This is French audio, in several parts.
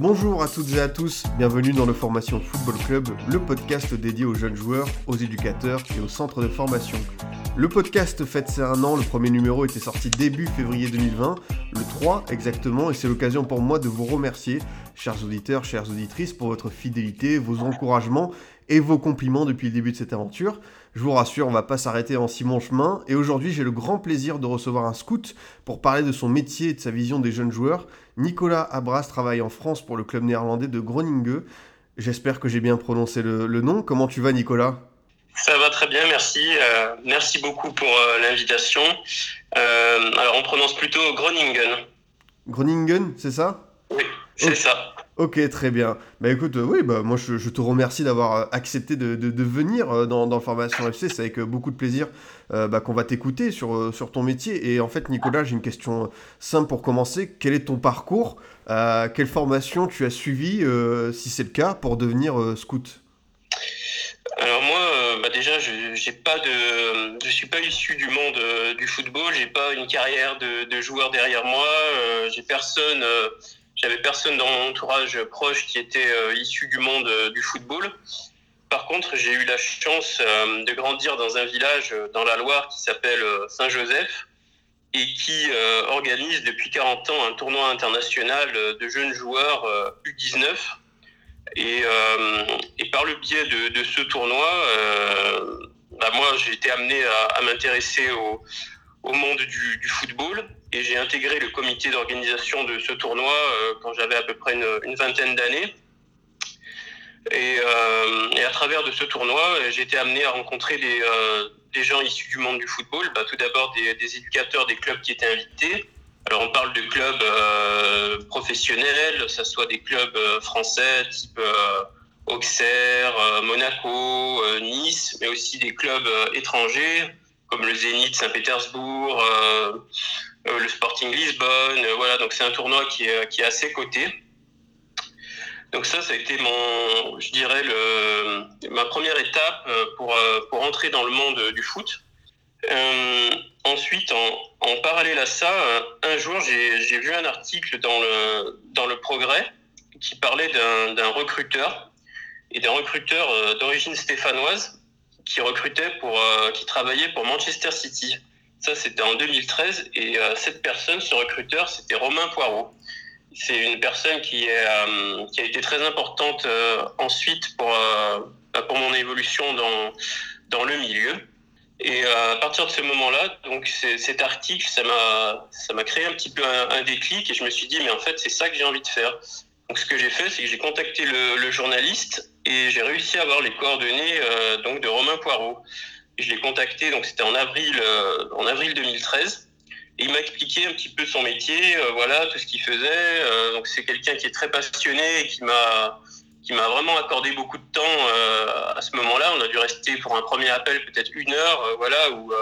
Bonjour à toutes et à tous, bienvenue dans le Formation Football Club, le podcast dédié aux jeunes joueurs, aux éducateurs et aux centres de formation. Le podcast fête ses un an, le premier numéro était sorti début février 2020, le 3 exactement, et c'est l'occasion pour moi de vous remercier, chers auditeurs, chères auditrices, pour votre fidélité, vos encouragements et vos compliments depuis le début de cette aventure. Je vous rassure, on va pas s'arrêter en si bon chemin, et aujourd'hui j'ai le grand plaisir de recevoir un scout pour parler de son métier et de sa vision des jeunes joueurs. Nicolas Abras travaille en France pour le club néerlandais de Groningen. J'espère que j'ai bien prononcé le, le nom. Comment tu vas Nicolas? Ça va très bien, merci. Euh, merci beaucoup pour euh, l'invitation. Euh, alors, on prononce plutôt Groningen. Groningen, c'est ça? Oui, c'est ça. Ok, très bien. Bah écoute, euh, oui, bah moi je, te remercie d'avoir euh, accepté de, venir euh, dans, dans Formation FC. C'est avec beaucoup de plaisir bah, qu'on va t'écouter sur, ton métier. Et en fait, Nicolas, j'ai une question simple pour commencer. Quel est ton parcours? Quelle formation tu as suivi, euh, si c'est le cas, pour devenir scout? Alors moi, bah déjà, je j'ai pas de, je suis pas issu du monde du football. J'ai pas une carrière de, de joueur derrière moi. J'ai personne, j'avais personne dans mon entourage proche qui était euh, issu du monde euh, du football. Par contre, j'ai eu la chance euh, de grandir dans un village dans la Loire qui s'appelle Saint-Joseph et qui organise depuis 40 ans un tournoi international de jeunes joueurs euh, U19. Et, euh, et par le biais de, ce tournoi, bah moi j'ai été amené à, m'intéresser au, monde du football et j'ai intégré le comité d'organisation de ce tournoi euh, quand j'avais à peu près une, vingtaine d'années. Et, euh, et à travers de ce tournoi, j'ai été amené à rencontrer des, euh, gens issus du monde du football. Bah, tout d'abord des, éducateurs des clubs qui étaient invités. Alors on parle de clubs euh, professionnels, ça soit des clubs français type Auxerre, Monaco, Nice, mais aussi des clubs étrangers comme le Zénith Saint-Pétersbourg, le Sporting Lisbonne. euh, voilà, donc c'est un tournoi qui est, qui est assez coté. Donc ça, ça a été mon, je dirais ma première étape euh, pour euh, entrer dans le monde du foot. Euh, ensuite, en, parallèle à ça, euh, un jour, j'ai vu un article dans le, dans le Progrès qui parlait d'un recruteur et d'un recruteur euh, d'origine stéphanoise qui recrutait pour, euh, qui travaillait pour Manchester City. Ça, c'était en 2013 et euh, cette personne, ce recruteur, c'était Romain Poirot. C'est une personne qui, euh, a été très importante euh, ensuite pour, bah, pour mon évolution dans, dans le milieu. Et à partir de ce moment-là, donc cet article, ça m'a ça m'a créé un petit peu un, déclic et je me suis dit mais en fait c'est ça que j'ai envie de faire. Donc ce que j'ai fait, c'est que j'ai contacté le, journaliste et j'ai réussi à avoir les coordonnées donc de Romain Poirot. Je l'ai contacté donc c'était en avril euh, en avril 2013. Et il m'a expliqué un petit peu son métier, euh, voilà tout ce qu'il faisait. Euh, donc c'est quelqu'un qui est très passionné et qui m'a qui m'a vraiment accordé beaucoup de temps à ce moment-là. On a dû rester pour un premier appel peut-être une heure, voilà, où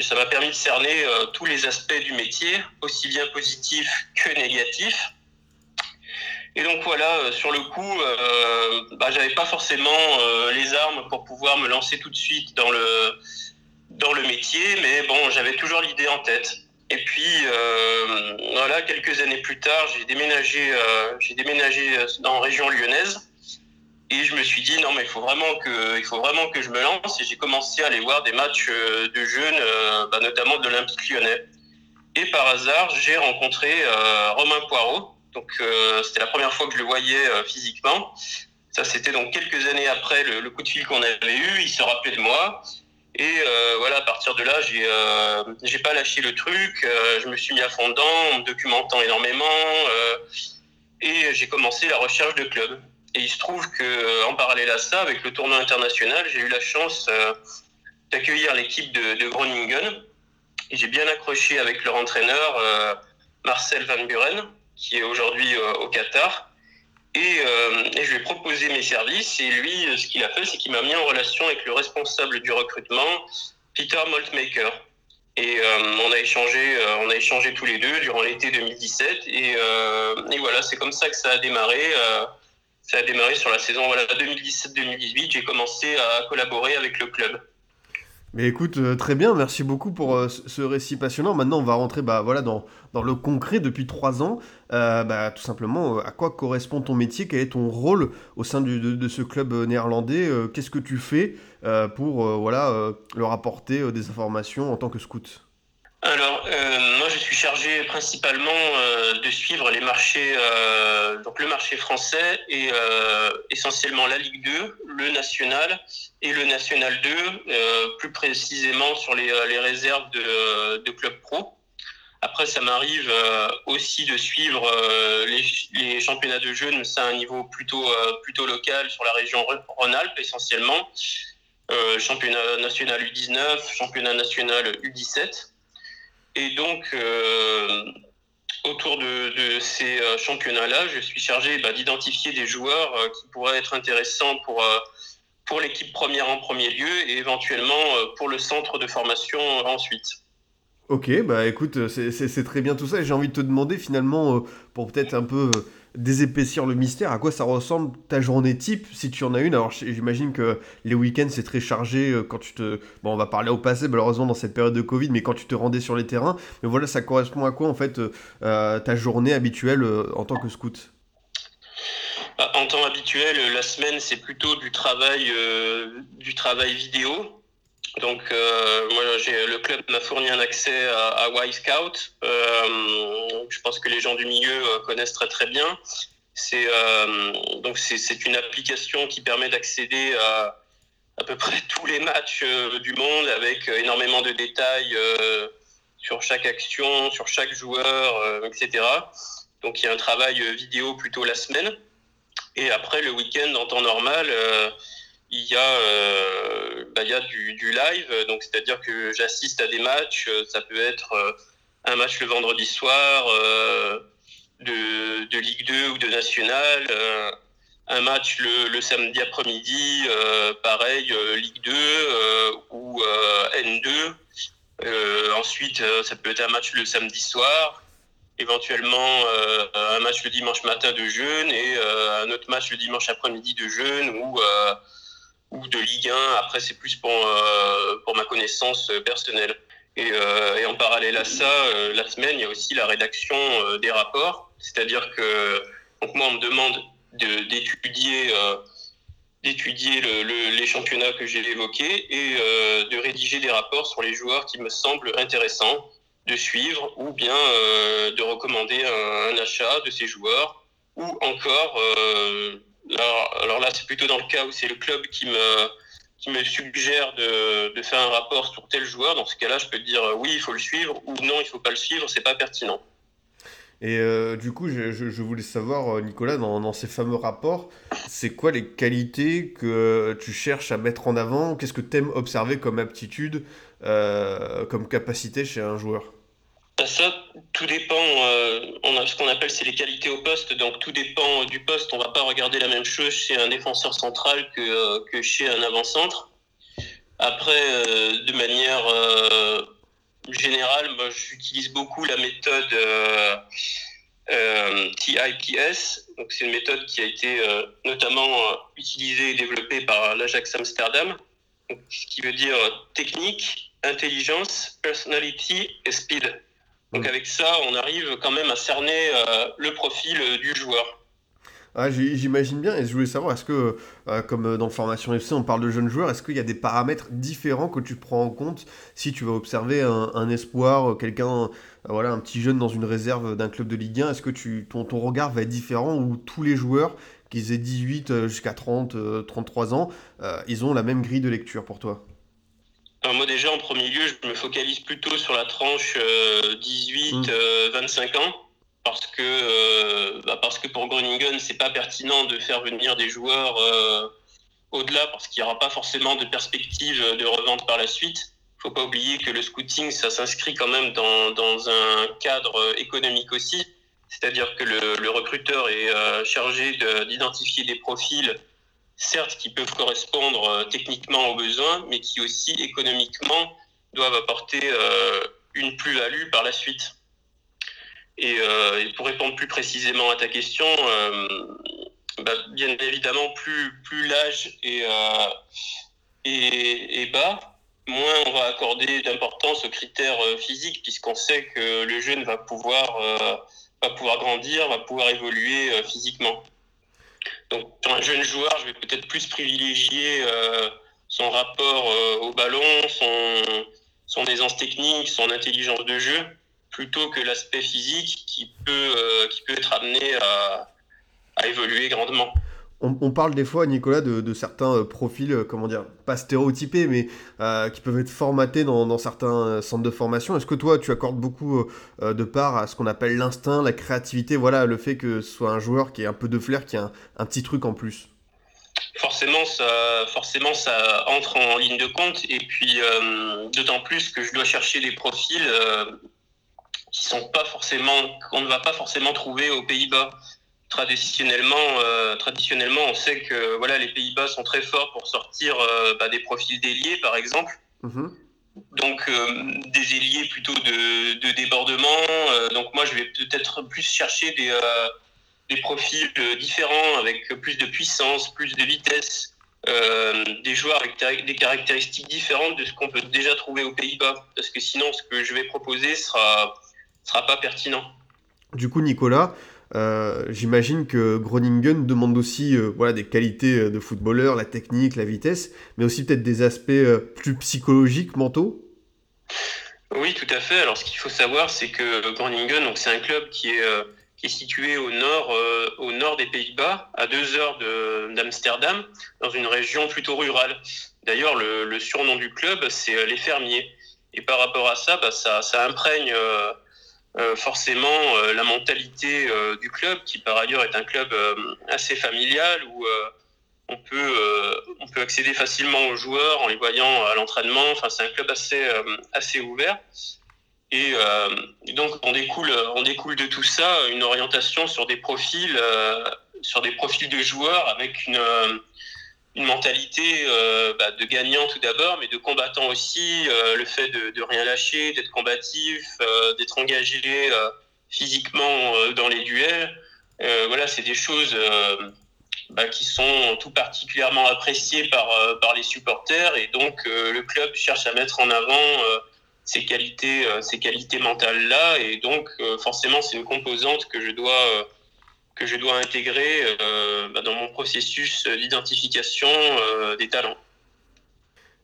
ça m'a permis de cerner tous les aspects du métier, aussi bien positifs que négatifs. Et donc voilà, euh, sur le coup, euh, bah, j'avais pas forcément euh, les armes pour pouvoir me lancer tout de suite dans le dans le métier, mais bon, j'avais toujours l'idée en tête. Et puis euh, voilà, quelques années plus tard, j'ai déménagé, j'ai déménagé en région lyonnaise. Et je me suis dit non mais il faut vraiment que il faut vraiment que je me lance et j'ai commencé à aller voir des matchs de jeunes, bah, notamment de l'Olympique Lyonnais. Et par hasard, j'ai rencontré Romain Poirot. Euh, c'était la première fois que je le voyais euh, physiquement. Ça c'était donc quelques années après le, coup de fil qu'on avait eu. Il se rappelait de moi. Et euh, voilà, à partir de là, j'ai j'ai pas lâché le truc. je me suis mis à fond dedans, en me documentant énormément. et j'ai commencé la recherche de clubs. Et il se trouve que en parallèle à ça, avec le tournoi international, j'ai eu la chance d'accueillir l'équipe de, Groningen. Et j'ai bien accroché avec leur entraîneur, Marcel Van Buren, qui est aujourd'hui euh, au Qatar. Et, je lui ai proposé mes services. Et lui, ce qu'il a fait, c'est qu'il m'a mis en relation avec le responsable du recrutement, Peter Maltmaker. Et on, a échangé, on a échangé tous les deux durant l'été 2017. Et, et voilà, c'est comme ça que ça a démarré ça a démarré sur la saison voilà, 2017-2018. J'ai commencé à collaborer avec le club. Mais écoute, euh, très bien, merci beaucoup pour euh, ce récit passionnant. Maintenant, on va rentrer bah, voilà, dans, dans le concret depuis trois ans. Euh, bah, tout simplement, à quoi correspond ton métier? Quel est ton rôle au sein de, ce club néerlandais? Qu'est-ce que tu fais pour voilà, leur apporter des informations en tant que scout? Alors, euh, moi, je suis chargé principalement euh, de suivre les marchés, euh, donc le marché français et essentiellement la Ligue 2, le National et le National 2, plus précisément sur les, réserves de, de clubs pro. Après, ça m'arrive aussi de suivre les, championnats de jeunes, c'est à un niveau plutôt, plutôt local sur la région Rhône-Alpes essentiellement. championnat national U19, championnat national U17. Et donc, euh, autour de, ces euh, championnats-là, je suis chargé bah, d'identifier des joueurs euh, qui pourraient être intéressants pour, pour l'équipe première en premier lieu et éventuellement pour le centre de formation ensuite. Ok, bah écoute, c'est très bien tout ça. J'ai envie de te demander finalement, pour peut-être un peu désépaissir le mystère, à quoi ça ressemble ta journée type, si tu en as une? Alors j'imagine que les week-ends c'est très chargé euh, quand tu te... Bon on va parler au passé malheureusement dans cette période de Covid, mais quand tu te rendais sur les terrains. Mais voilà, ça correspond à quoi en fait euh, euh, ta journée habituelle en tant que scout? Bah, en temps habituel, la semaine, c'est plutôt du travail, du travail vidéo. Donc, euh, moi, le club m'a fourni un accès à, à Y Scout. Euh, je pense que les gens du milieu euh, connaissent très très bien. C'est donc c'est une application qui permet d'accéder à à peu près tous les matchs du monde avec énormément de détails sur chaque action, sur chaque joueur, etc. Donc il y a un travail vidéo plutôt la semaine. Et après le week-end en temps normal il y a, euh, a du, du live, donc c'est-à-dire que j'assiste à des matchs, euh, ça peut être euh, un match le vendredi soir de, de, Ligue 2 ou de National, un match le, le samedi après-midi, pareil, Ligue 2 ou N2. ensuite, ça peut être un match le samedi soir, éventuellement un match le dimanche matin de jeûne et un autre match le dimanche après-midi de jeûne ou ou de Ligue 1. Après, c'est plus pour, euh, pour ma connaissance euh, personnelle. Et, euh, et, en parallèle à ça, la semaine, il y a aussi la rédaction des rapports. C'est-à-dire que donc moi, on me demande d'étudier d'étudier le, les championnats que j'ai évoqués et de rédiger des rapports sur les joueurs qui me semblent intéressants de suivre ou bien de recommander un, un, achat de ces joueurs ou encore alors, là, c'est plutôt dans le cas où c'est le club qui me, suggère de, faire un rapport sur tel joueur. Dans ce cas-là, je peux dire euh, oui, il faut le suivre ou non, il faut pas le suivre, c'est pas pertinent. Et euh, du coup, je, voulais savoir, euh, Nicolas, dans, ces fameux rapports, c'est quoi les qualités que tu cherches à mettre en avant? Qu'est-ce que tu aimes observer comme aptitude, comme capacité chez un joueur? Ça, tout dépend. Euh, on a ce qu'on appelle c'est les qualités au poste. Donc tout dépend du poste. On va pas regarder la même chose chez un défenseur central que, euh, chez un avant-centre. Après, euh, de manière générale, moi, j'utilise beaucoup la méthode TIPS. Donc c'est une méthode qui a été notamment utilisée et développée par l'Ajax Amsterdam. ce qui veut dire technique, intelligence, personality et speed. Donc avec ça, on arrive quand même à cerner euh, le profil euh, du joueur. Ah, J'imagine bien, et je voulais savoir, est-ce que, euh, comme dans le formation FC, on parle de jeunes joueurs, est-ce qu'il y a des paramètres différents que tu prends en compte si tu vas observer un, espoir, quelqu'un, voilà, un petit jeune dans une réserve d'un club de Ligue 1, est-ce que tu, ton, ton regard va être différent ou tous les joueurs, qu'ils aient 18 jusqu'à 30, 33 ans, ils ont la même grille de lecture pour toi? Moi déjà en premier lieu, je me focalise plutôt sur la tranche 18-25 euh, mmh. euh, ans parce que euh, bah parce que pour Groningen c'est pas pertinent de faire venir des joueurs au-delà parce qu'il n'y aura pas forcément de perspective de revente par la suite. Il faut pas oublier que le scouting ça s'inscrit quand même dans, dans un cadre économique aussi. C'est-à-dire que le, recruteur est chargé d'identifier des profils, certes, qui peuvent correspondre techniquement aux besoins, mais qui aussi économiquement doivent apporter une plus-value par la suite. Et, pour répondre plus précisément à ta question, bah, bien évidemment, plus, l'âge est, bas, moins on va accorder d'importance aux critères euh, physiques, puisqu'on sait que le jeune va pouvoir, euh, pouvoir grandir, va pouvoir évoluer euh, physiquement. Donc, sur un jeune joueur, je vais peut-être plus privilégier son rapport au ballon, son, aisance technique, son intelligence de jeu, plutôt que l'aspect physique qui peut, peut être amené à évoluer grandement on, parle des fois, Nicolas, de, certains euh, profils, euh, comment dire, pas stéréotypés, mais euh, qui peuvent être formatés dans, certains centres de formation. Est-ce que toi, tu accordes beaucoup de part à ce qu'on appelle l'instinct, la créativité, voilà, le fait que ce soit un joueur qui ait un peu de flair, qui a un, petit truc en plus? Forcément ça, forcément, ça entre en ligne de compte, et puis d'autant plus que je dois chercher des profils qui sont pas forcément, qu'on ne va pas forcément trouver aux Pays-Bas traditionnellement, euh, traditionnellement, on sait que voilà, les Pays-Bas sont très forts pour sortir euh, bah, des profils d'ailiers, par exemple. Mhm. Donc euh, des ailiers plutôt de, débordement. donc moi, je vais peut-être plus chercher des, des profils différents, avec plus de puissance, plus de vitesse. des joueurs avec des caractéristiques différentes de ce qu'on peut déjà trouver aux Pays-Bas. Parce que sinon, ce que je vais proposer sera, sera pas pertinent. Du coup, Nicolas, euh, j'imagine que Groningen demande aussi euh, voilà, des qualités euh, de footballeur, la technique, la vitesse, mais aussi peut-être des aspects plus psychologiques, mentaux Oui, tout à fait. Alors ce qu'il faut savoir, c'est que Groningen, c'est un club qui est, qui est situé au nord, au nord des Pays-Bas, à deux heures d'Amsterdam, dans une région plutôt rurale. D'ailleurs, le, surnom du club, c'est les fermiers. Et par rapport à ça, bah, ça, ça imprègne forcément euh, la mentalité euh, du club, qui par ailleurs est un club assez familial où on peut, on peut accéder facilement aux joueurs en les voyant à l'entraînement. Enfin, c'est un club assez, assez ouvert. Et, donc, on découle, on découle de tout ça une orientation sur des profils, sur des profils de joueurs avec une, une mentalité euh, bah, de gagnant tout d'abord, mais de combattant aussi, euh, le fait de, rien lâcher, d'être combatif, euh, d'être engagé physiquement dans les duels. voilà, c'est des choses bah, qui sont tout particulièrement appréciées par, par les supporters, et donc le club cherche à mettre en avant ces qualités, ces qualités mentales là, et donc forcément c'est une composante que je dois que je dois intégrer euh, bah, dans mon processus d'identification euh, des talents.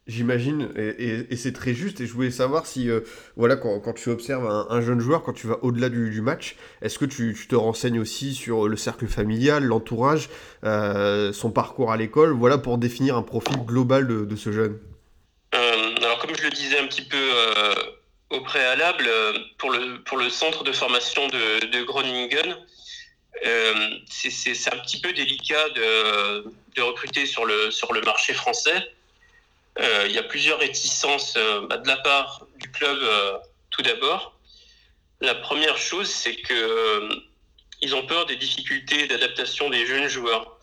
J'imagine, et, c'est très juste, et je voulais savoir si, euh, voilà, quand, quand, tu observes un, jeune joueur, quand tu vas au-delà du, match, est-ce que tu, te renseignes aussi sur le cercle familial, l'entourage, son parcours à l'école, voilà, pour définir un profil global de, ce jeune? Alors, comme je le disais un petit peu au préalable, pour le, pour le centre de formation de, de Groningen, euh, c'est un petit peu délicat de, recruter sur le, sur le marché français. Euh, il y a plusieurs réticences euh, bah, de la part du club tout d'abord. La première chose, c'est que ils ont peur des difficultés d'adaptation des jeunes joueurs.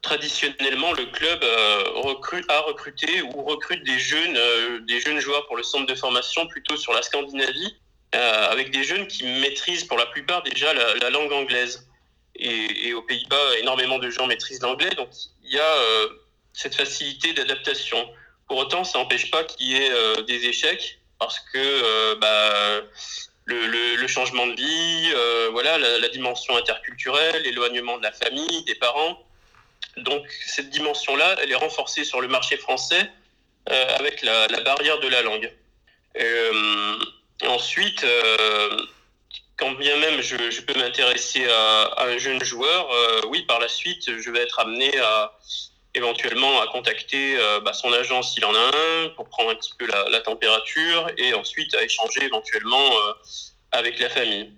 Traditionnellement, le club a recruté ou recrute des jeunes, des jeunes joueurs pour le centre de formation plutôt sur la Scandinavie, avec des jeunes qui maîtrisent pour la plupart déjà la langue anglaise et, aux Pays-Bas, énormément de gens maîtrisent l'anglais, donc il y a euh, cette facilité d'adaptation. Pour autant, ça n'empêche pas qu'il y ait euh, des échecs, parce que euh, bah, le, changement de vie, voilà, la, dimension interculturelle, l'éloignement de la famille, des parents. Donc cette dimension-là, elle est renforcée sur le marché français avec la, barrière de la langue. Ensuite, quand bien même je, peux m'intéresser à, un jeune joueur, euh, oui, par la suite, je vais être amené à éventuellement à contacter euh, bah, son agent s'il en a un pour prendre un petit peu la, température et ensuite à échanger éventuellement euh, avec la famille.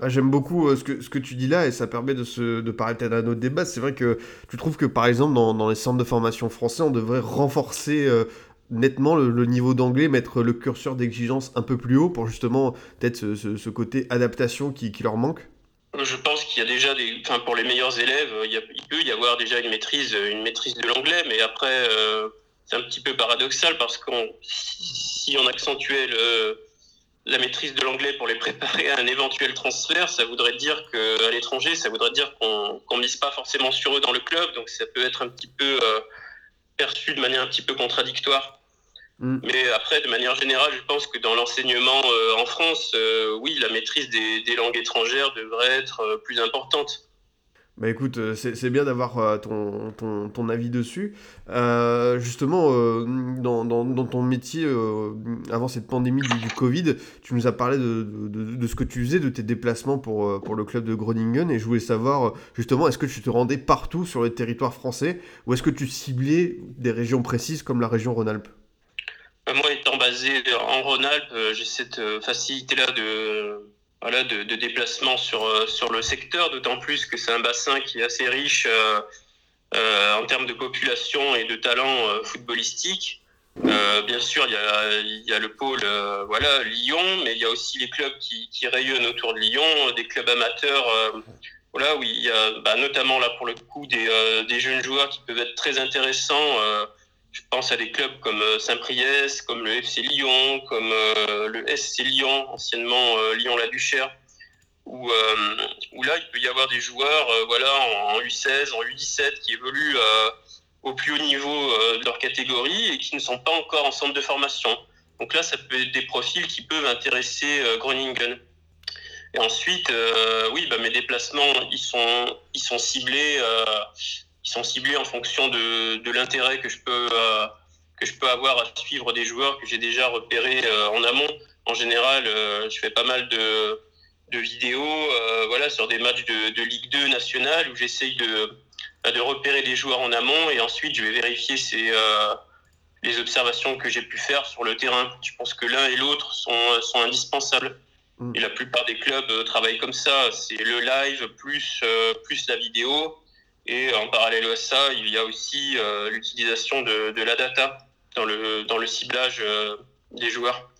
Ah, j'aime beaucoup ce, que, ce que tu dis là et ça permet de, se, de peut-être à notre débat. C'est vrai que tu trouves que par exemple dans, les centres de formation français, on devrait renforcer nettement le, niveau d'anglais, mettre le curseur d'exigence un peu plus haut pour justement peut-être ce, côté adaptation qui, leur manque Je pense qu'il y a déjà des, enfin pour les meilleurs élèves, il, il, peut y avoir déjà une maîtrise, une maîtrise de l'anglais, mais après c'est un petit peu paradoxal parce qu'on si on accentuait la maîtrise de l'anglais pour les préparer à un éventuel transfert, ça voudrait dire qu'à l'étranger, ça voudrait dire qu'on ne mise pas forcément sur eux dans le club, donc ça peut être un petit peu euh, perçu de manière un petit peu contradictoire. Mm. Mais après, de manière générale, je pense que dans l'enseignement euh, en France, euh, oui, la maîtrise des, des, langues étrangères devrait être plus importante. Bah écoute, euh, c'est bien d'avoir euh, ton, ton, ton, avis dessus. Euh, justement, euh, dans, dans, dans, ton métier, euh, avant cette pandémie du, du, Covid, tu nous as parlé de, de, de, ce que tu faisais, de tes déplacements pour, pour le club de Groningen. Et je voulais savoir, justement, est-ce que tu te rendais partout sur le territoire français ou est-ce que tu ciblais des régions précises comme la région Rhône-Alpes? Moi, étant basé en Rhône-Alpes, j'ai cette facilité-là de voilà, de, de déplacement sur, euh, sur le secteur, d'autant plus que c'est un bassin qui est assez riche euh, euh, en termes de population et de talent euh, footballistique. Euh, bien sûr, il y a, y a le pôle euh, voilà, Lyon, mais il y a aussi les clubs qui, qui rayonnent autour de Lyon, des clubs amateurs, voilà, où il y a bah, notamment là pour le coup des, des jeunes joueurs qui peuvent être très intéressants je pense à des clubs comme euh, Saint-Priest, comme le FC Lyon, comme euh, le SC Lyon, anciennement euh, Lyon-la-Duchère, où, où, là, il peut y avoir des joueurs voilà, en, U16, en U17 qui évoluent au plus haut niveau de leur catégorie et qui ne sont pas encore en centre de formation. Donc là, ça peut être des profils qui peuvent intéresser Groningen. Et ensuite, oui, bah, mes déplacements, ils sont, ils sont ciblés ils sont ciblés en fonction de, de l'intérêt que je peux euh, que je peux avoir à suivre des joueurs que j'ai déjà repérés euh, en amont. En général, euh, je fais pas mal de, de vidéos, euh, voilà, sur des matchs de, de Ligue 2 nationale où j'essaye de de repérer des joueurs en amont et ensuite je vais vérifier ces les observations que j'ai pu faire sur le terrain. Je pense que l'un et l'autre sont, sont indispensables. Mm. Et la plupart des clubs travaillent comme ça. C'est le live plus, plus la vidéo. Et en parallèle à ça, il y a aussi euh, l'utilisation de, de, la data dans le, dans le ciblage euh, des joueurs.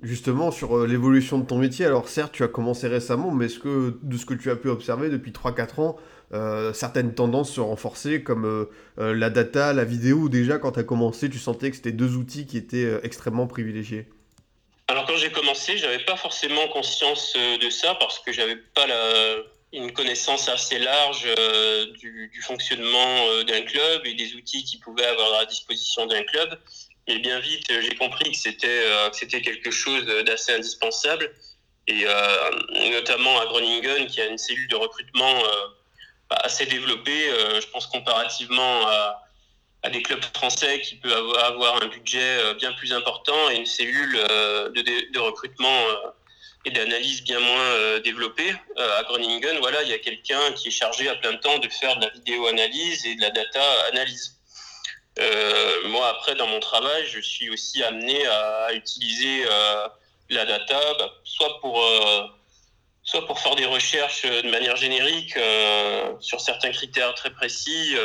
Justement, sur euh, l'évolution de ton métier, alors certes, tu as commencé récemment, mais est-ce que de ce que tu as pu observer depuis 3-4 ans, euh, certaines tendances se renforcer, comme la data, la vidéo, déjà quand tu as commencé, tu sentais que c'était deux outils qui étaient extrêmement privilégiés? Alors quand j'ai commencé, j'avais pas forcément conscience de ça parce que j'avais pas la une connaissance assez large euh, du, du, fonctionnement euh, d'un club et des outils qu'il pouvait avoir à disposition d'un club. Et bien vite, j'ai compris que c'était euh, c'était quelque chose d'assez indispensable. Et euh, notamment à Groningen, qui a une cellule de recrutement assez développée, je pense comparativement à, à, des clubs français qui peuvent avoir un budget bien plus important et une cellule de, de recrutement d'analyse bien moins euh, développée. Euh, à Groningen, voilà, il y a quelqu'un qui est chargé à plein temps de faire de la vidéo-analyse et de la data-analyse. Euh, moi, après, dans mon travail, je suis aussi amené à utiliser la data, bah, soit pour soit pour faire des recherches de manière générique sur certains critères très précis.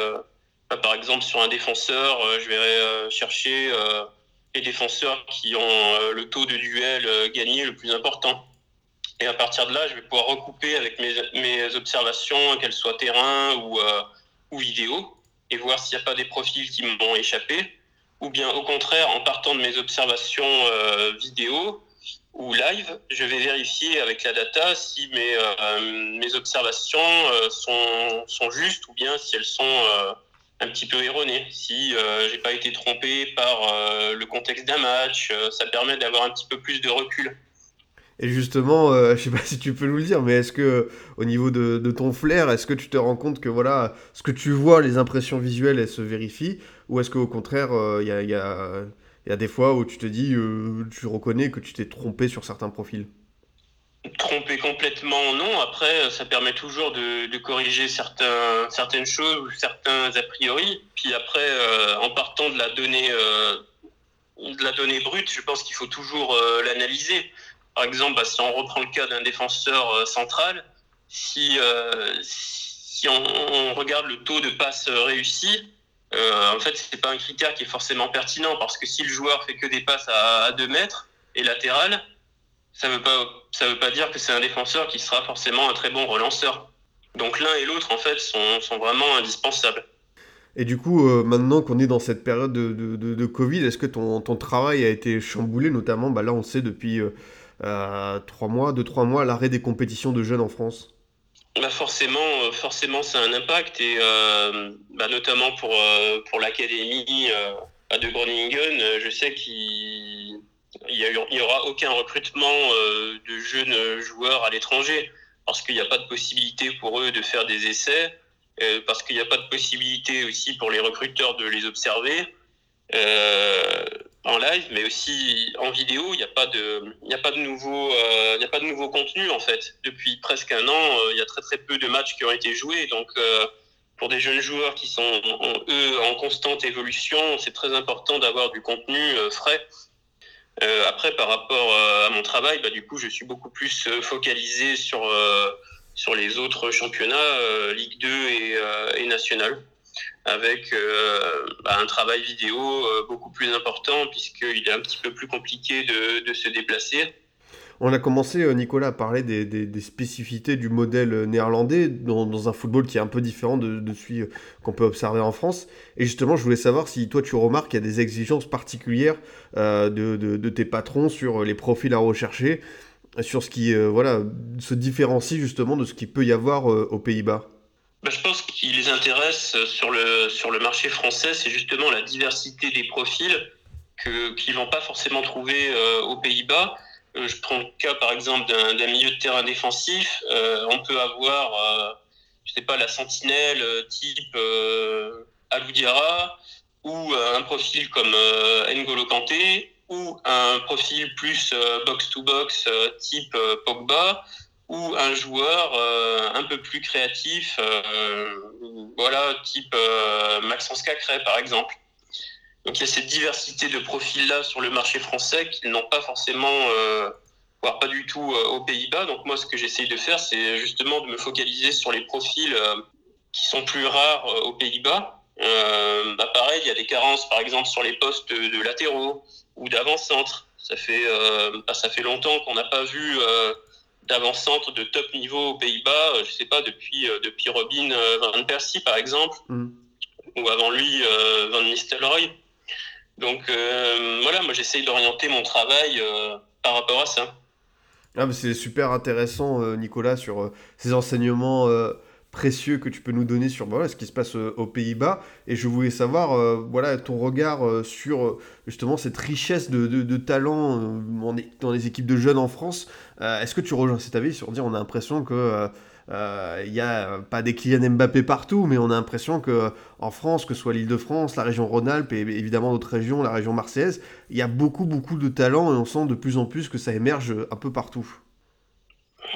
Bah, par exemple, sur un défenseur, je vais chercher les défenseurs qui ont le taux de duel gagné le plus important. Et à partir de là, je vais pouvoir recouper avec mes, observations, qu'elles soient terrain ou, euh, vidéo, et voir s'il n'y a pas des profils qui m'ont échappé. Ou bien au contraire, en partant de mes observations euh, vidéo ou live, je vais vérifier avec la data si mes, euh, observations sont, justes ou bien si elles sont un petit peu erronées. Si euh, j'ai pas été trompé par le contexte d'un match, ça permet d'avoir un petit peu plus de recul. Et justement, euh, je sais pas si tu peux nous le dire, mais est-ce que au niveau de, de ton flair, est-ce que tu te rends compte que voilà, ce que tu vois, les impressions visuelles, elles se vérifient, ou est-ce qu'au contraire, il euh, y, a, y, a, des fois où tu te dis, euh, tu reconnais que tu t'es trompé sur certains profils? Trompé complètement, non. Après, ça permet toujours de, corriger certaines choses ou certains a priori. Puis après, euh, en partant de la donnée, euh, de la donnée brute, je pense qu'il faut toujours euh, l'analyser. Par exemple, bah, si on reprend le cas d'un défenseur euh, central, si, euh, on, regarde le taux de passes réussies, euh, en fait, c'est pas un critère qui est forcément pertinent parce que si le joueur fait que des passes à, à 2 mètres et latérales, ça veut pas veut pas dire que c'est un défenseur qui sera forcément un très bon relanceur. Donc l'un et l'autre en fait sont, sont vraiment indispensables. Et du coup, maintenant qu'on est dans cette période de, de, Covid, est-ce que ton, ton, travail a été chamboulé, notamment, bah là on sait depuis euh, 3 mois, 2-3 mois, l'arrêt des compétitions de jeunes en France bah forcément, euh, forcément, ça a un impact et euh, bah notamment pour pour l'académie euh, de Groningen, je sais qu'il il aura aucun recrutement de jeunes joueurs à l'étranger parce qu'il n'y a pas de possibilité pour eux de faire des essais. Parce qu'il n'y a pas de possibilité aussi pour les recruteurs de les observer en live, mais aussi en vidéo. Il n'y a pas de, il a pas de nouveau, euh, il n'y a pas de nouveau contenu en fait. Depuis presque un an, euh, il y a très très peu de matchs qui ont été joués. Donc euh, pour des jeunes joueurs qui sont en, eux en constante évolution, c'est très important d'avoir du contenu frais. après, par rapport à mon travail, bah, du coup, je suis beaucoup plus focalisé sur sur les autres championnats, Ligue 2 et, et National, avec euh, bah, un travail vidéo beaucoup plus important puisqu'il est un petit peu plus compliqué de, se déplacer. On a commencé, Nicolas, à parler des, spécificités du modèle néerlandais dans, un football qui est un peu différent de, celui qu'on peut observer en France. Et justement, je voulais savoir si toi, tu remarques qu'il y a des exigences particulières euh, de, tes patrons sur les profils à rechercher sur ce qui euh, voilà, se différencie justement de ce qu'il peut y avoir euh, aux Pays-Bas bah, Je pense qui les intéresse sur le, sur le marché français, c'est justement la diversité des profils qu'ils ne vont pas forcément trouver euh, aux Pays-Bas. Euh, je prends le cas par exemple d'un milieu de terrain défensif. Euh, on peut avoir, euh, je sais pas, la sentinelle type Aloudiara ou un profil comme N'Golo Kanté ou un profil plus box-to-box euh, -box, type euh, Pogba, ou un joueur euh, un peu plus créatif, voilà, type Maxence Cacré par exemple. Donc il y a cette diversité de profils-là sur le marché français qu'ils n'ont pas forcément, voire pas du tout aux Pays-Bas. Donc moi, ce que j'essaye de faire, c'est justement de me focaliser sur les profils qui sont plus rares aux Pays-Bas. Euh, bah pareil, il y a des carences, par exemple, sur les postes de latéraux ou d'avant-centre. Ça fait, euh, bah, ça fait longtemps qu'on n'a pas vu euh, d'avant-centre de top niveau aux Pays-Bas. Euh, je sais pas depuis euh, depuis Robin euh, van Persie par exemple, mm. ou avant lui Van Nistelrooy. Donc voilà, moi j'essaye d'orienter mon travail par rapport à ça. Ah, c'est super intéressant, Nicolas, sur ces enseignements précieux que tu peux nous donner sur voilà, ce qui se passe euh, aux Pays-Bas. Et je voulais savoir euh, voilà, ton regard euh, sur justement cette richesse de, de, de talent dans les équipes de jeunes en France. Est-ce que tu rejoins cet avis sur dire on a l'impression que il n'y a pas des Kylian Mbappé partout, mais on a l'impression que en France, que ce soit l'Île-de-France, la région Rhône-Alpes et évidemment d'autres régions, la région marseillaise, il y a beaucoup beaucoup de talent et on sent de plus en plus que ça émerge un peu partout.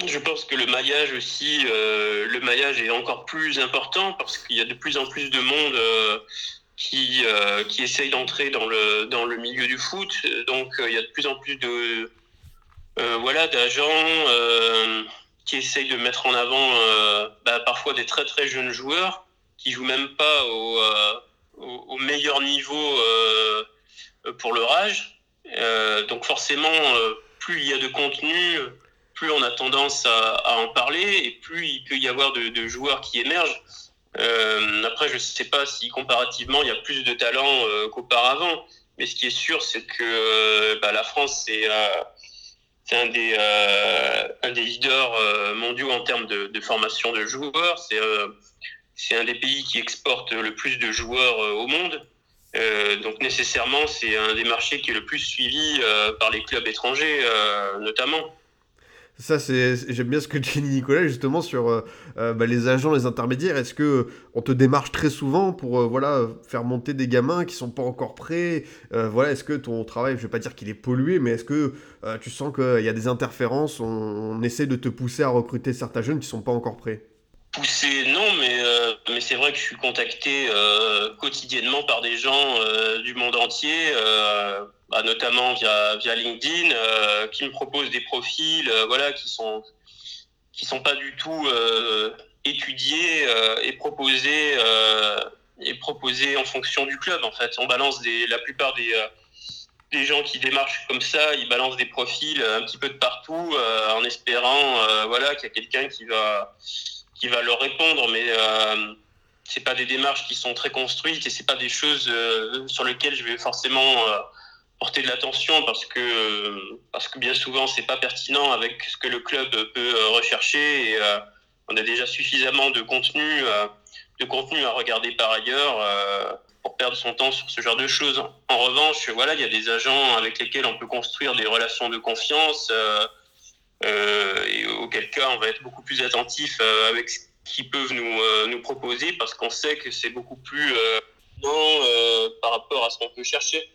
Je pense que le maillage aussi, euh, le maillage est encore plus important parce qu'il y a de plus en plus de monde euh, qui euh, qui essaye d'entrer dans le dans le milieu du foot. Donc euh, il y a de plus en plus de euh, voilà d'agents qui essayent de mettre en avant bah, parfois des très très jeunes joueurs qui jouent même pas au meilleur niveau pour leur âge. donc forcément, plus il y a de contenu plus on a tendance à, en parler et plus il peut y avoir de, joueurs qui émergent. Euh, après, je ne sais pas si comparativement il y a plus de talent euh, qu'auparavant, mais ce qui est sûr, c'est que euh, bah, la France c'est euh, un des euh, un des leaders euh, mondiaux en termes de, formation de joueurs. C'est c'est un des pays qui exporte le plus de joueurs au monde. donc nécessairement, c'est un des marchés qui est le plus suivi par les clubs étrangers, notamment. Ça, c'est j'aime bien ce que tu dis, Nicolas, justement sur euh, euh, bah, les agents, les intermédiaires. Est-ce que on te démarche très souvent pour euh, voilà faire monter des gamins qui sont pas encore prêts? Euh, Voilà, est-ce que ton travail, je vais pas dire qu'il est pollué, mais est-ce que euh, tu sens qu'il y a des interférences on, on, essaie de te pousser à recruter certains jeunes qui sont pas encore prêts? Pousser, non, mais mais c'est vrai que je suis contacté quotidiennement par des gens du monde entier bah, notamment via, via LinkedIn, euh, qui me proposent des profils, euh, voilà, qui sont qui sont pas du tout euh, étudiés euh, et proposés et proposés en fonction du club. En fait, on balance des, la plupart des des gens qui démarchent comme ça, ils balancent des profils un petit peu de partout en espérant voilà, qu'il y a quelqu'un qui va, qui va leur répondre. Mais c'est pas des démarches qui sont très construites et c'est pas des choses sur lesquelles je vais forcément porter de l'attention parce que parce que bien souvent c'est pas pertinent avec ce que le club peut rechercher et on a déjà suffisamment de contenu de contenu à regarder par ailleurs pour perdre son temps sur ce genre de choses. En revanche, voilà, il y a des agents avec lesquels on peut construire des relations de confiance euh, euh, et auquel cas on va être beaucoup plus attentif euh, avec ce qu'ils peuvent nous, nous proposer parce qu'on sait que c'est beaucoup plus non par rapport à ce qu'on peut chercher.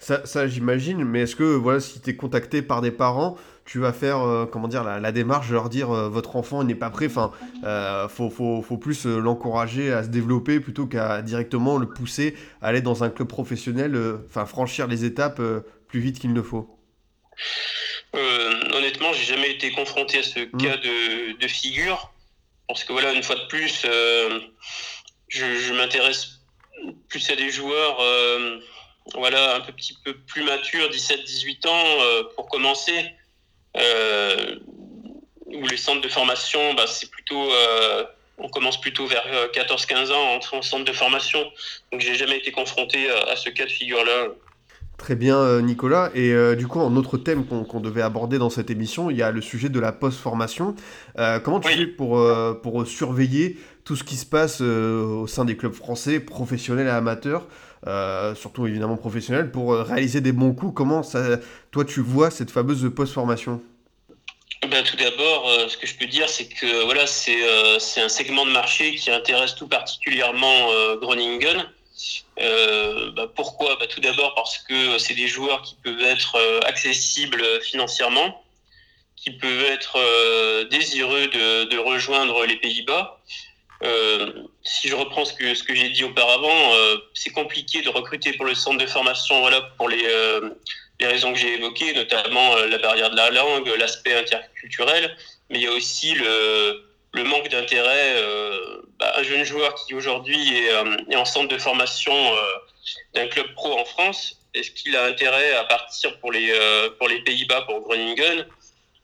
Ça, ça j'imagine, mais est-ce que voilà, si tu es contacté par des parents, tu vas faire euh, comment dire la, démarche de leur dire euh, votre enfant n'est pas prêt enfin euh, faut, faut, faut, plus l'encourager à se développer plutôt qu'à directement le pousser à aller dans un club professionnel enfin franchir les étapes plus vite qu'il ne faut honnêtement j'ai jamais été confronté à ce mmh. cas de, de, figure parce que voilà une fois de plus je, je m'intéresse plus à des joueurs voilà un petit peu plus matures 17 18 ans pour commencer euh, où les centres de formation, bah, c'est plutôt, euh, on commence plutôt vers 14-15 euh, ans en, centre de formation. Donc j'ai jamais été confronté à, ce cas de figure-là. Très bien, Nicolas. Et du coup, un autre thème qu'on devait aborder dans cette émission, il y a le sujet de la post-formation. comment tu fais pour, pour surveiller tout ce qui se passe au sein des clubs français, professionnels et amateurs euh, surtout évidemment professionnel, pour euh, réaliser des bons coups. Comment ça, toi tu vois cette fameuse post-formation? Ben, tout d'abord, euh, ce que je peux dire, c'est que voilà, c'est c'est un segment de marché qui intéresse tout particulièrement Groningen. Ben, pourquoi? Ben, Tout d'abord parce que c'est des joueurs qui peuvent être accessibles financièrement, qui peuvent être désireux de, de rejoindre les Pays-Bas. Euh, si je reprends ce que, ce que j'ai dit auparavant, euh, c'est compliqué de recruter pour le centre de formation, voilà, pour les, euh, les raisons que j'ai évoquées, notamment la barrière de la langue, l'aspect interculturel, mais il y a aussi le, le manque d'intérêt. Bah, un jeune joueur qui aujourd'hui est, est, en centre de formation d'un club pro en France, est-ce qu'il a intérêt à partir pour les, pour les Pays-Bas, pour Groningen?